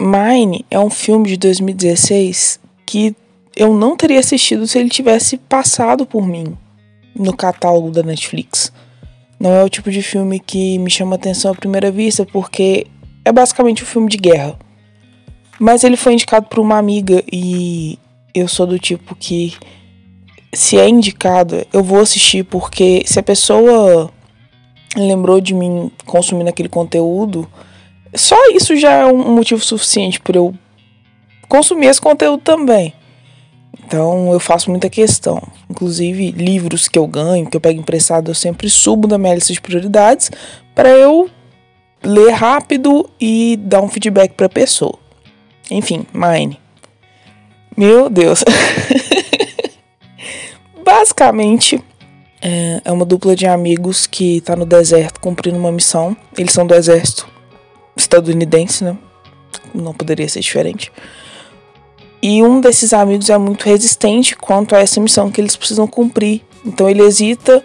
Mine é um filme de 2016 que eu não teria assistido se ele tivesse passado por mim no catálogo da Netflix. Não é o tipo de filme que me chama atenção à primeira vista, porque é basicamente um filme de guerra. Mas ele foi indicado por uma amiga e eu sou do tipo que se é indicado, eu vou assistir porque se a pessoa lembrou de mim consumindo aquele conteúdo, só isso já é um motivo suficiente para eu consumir esse conteúdo também. Então eu faço muita questão. Inclusive, livros que eu ganho, que eu pego emprestado, eu sempre subo na minha lista de prioridades para eu ler rápido e dar um feedback para a pessoa. Enfim, Mine. Meu Deus. Basicamente, é, é uma dupla de amigos que tá no deserto cumprindo uma missão. Eles são do exército estadunidense, né? Não poderia ser diferente. E um desses amigos é muito resistente quanto a essa missão que eles precisam cumprir. Então ele hesita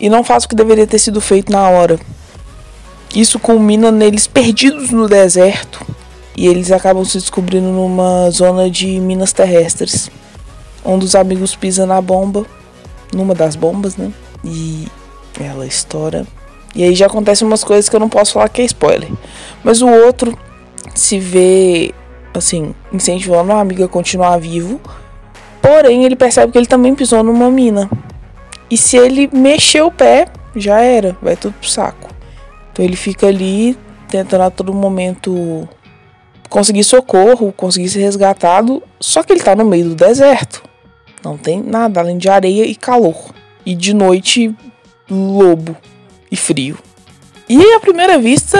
e não faz o que deveria ter sido feito na hora. Isso culmina neles perdidos no deserto e eles acabam se descobrindo numa zona de minas terrestres. Um dos amigos pisa na bomba, numa das bombas, né? E ela estoura. E aí já acontecem umas coisas que eu não posso falar que é spoiler. Mas o outro se vê, assim, incentivando a amiga a continuar vivo. Porém, ele percebe que ele também pisou numa mina. E se ele mexer o pé, já era, vai tudo pro saco. Então ele fica ali tentando a todo momento conseguir socorro, conseguir ser resgatado, só que ele tá no meio do deserto. Não tem nada além de areia e calor. E de noite, lobo e frio. E à primeira vista,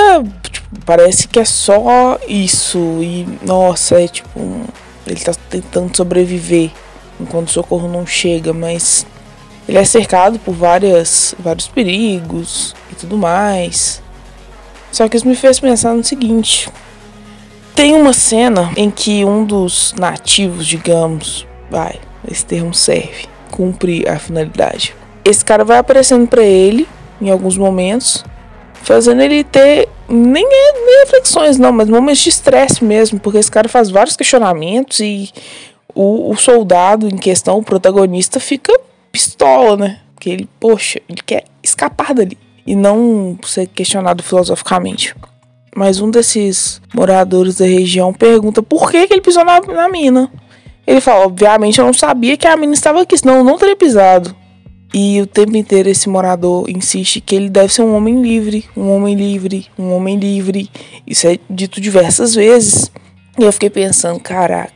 parece que é só isso. E nossa, é tipo. Ele tá tentando sobreviver enquanto o socorro não chega, mas ele é cercado por várias, vários perigos e tudo mais. Só que isso me fez pensar no seguinte: tem uma cena em que um dos nativos, digamos, vai, esse termo serve, cumpre a finalidade. Esse cara vai aparecendo para ele em alguns momentos, fazendo ele ter nem, nem reflexões, não, mas momentos de estresse mesmo, porque esse cara faz vários questionamentos e o, o soldado em questão, o protagonista, fica pistola, né? Porque ele, poxa, ele quer escapar dali e não ser questionado filosoficamente. Mas um desses moradores da região pergunta por que, que ele pisou na, na mina. Ele fala, obviamente eu não sabia que a mina estava aqui, senão eu não teria pisado. E o tempo inteiro esse morador insiste que ele deve ser um homem livre, um homem livre, um homem livre. Isso é dito diversas vezes. E eu fiquei pensando, caraca,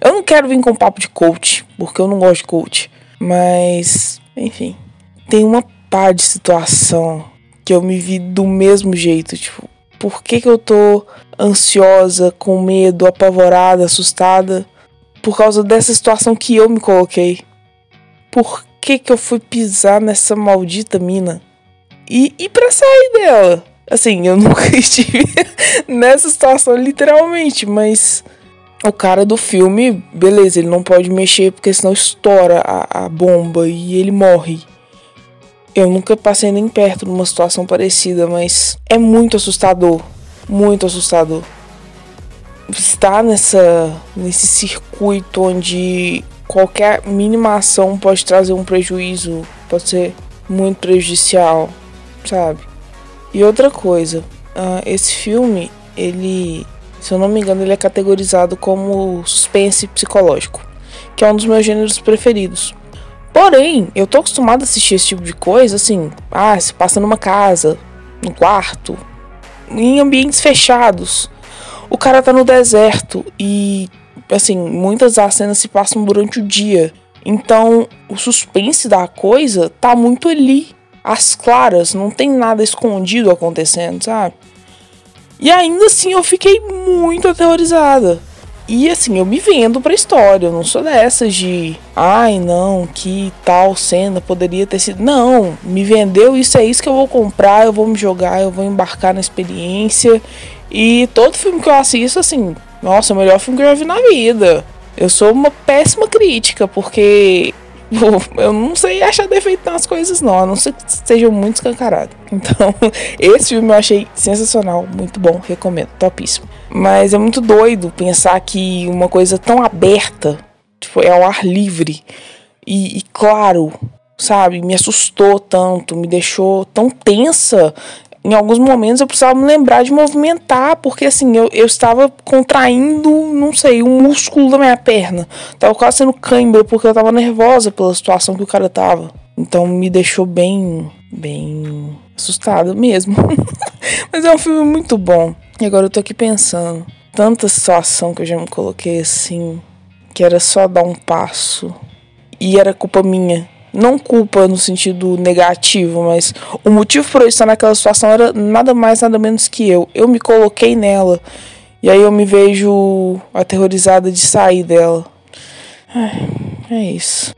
eu não quero vir com papo de coach, porque eu não gosto de coach. Mas, enfim, tem uma par de situação que eu me vi do mesmo jeito, tipo, por que, que eu tô ansiosa, com medo, apavorada, assustada? Por causa dessa situação que eu me coloquei. Por que, que eu fui pisar nessa maldita mina? E, e pra sair dela? Assim, eu nunca estive nessa situação, literalmente, mas o cara do filme, beleza, ele não pode mexer porque senão estoura a, a bomba e ele morre. Eu nunca passei nem perto de uma situação parecida, mas é muito assustador, muito assustador. Estar nessa nesse circuito onde qualquer mínima ação pode trazer um prejuízo, pode ser muito prejudicial, sabe? E outra coisa, uh, esse filme, ele, se eu não me engano, ele é categorizado como suspense psicológico, que é um dos meus gêneros preferidos. Porém, eu tô acostumado a assistir esse tipo de coisa, assim, ah, se passa numa casa, no quarto, em ambientes fechados. O cara tá no deserto e, assim, muitas das cenas se passam durante o dia. Então, o suspense da coisa tá muito ali, às claras, não tem nada escondido acontecendo, sabe? E ainda assim eu fiquei muito aterrorizada. E assim, eu me vendo pra história, eu não sou dessas de, ai não, que tal cena poderia ter sido. Não, me vendeu, isso é isso que eu vou comprar, eu vou me jogar, eu vou embarcar na experiência. E todo filme que eu assisto, assim, nossa, o melhor filme que eu já vi na vida. Eu sou uma péssima crítica, porque Eu não sei achar defeito nas coisas, não, a não ser que esteja muito escancarado. Então, esse filme eu achei sensacional, muito bom, recomendo, topíssimo. Mas é muito doido pensar que uma coisa tão aberta, tipo, é ao ar livre e, e claro, sabe, me assustou tanto, me deixou tão tensa em alguns momentos eu precisava me lembrar de movimentar, porque assim, eu, eu estava contraindo, não sei, um músculo da minha perna. Tava quase sendo cãibra, porque eu tava nervosa pela situação que o cara tava. Então me deixou bem, bem assustada mesmo. Mas é um filme muito bom. E agora eu tô aqui pensando, tanta situação que eu já me coloquei assim, que era só dar um passo. E era culpa minha não culpa no sentido negativo, mas o motivo por eu estar naquela situação era nada mais, nada menos que eu. Eu me coloquei nela. E aí eu me vejo aterrorizada de sair dela. É isso.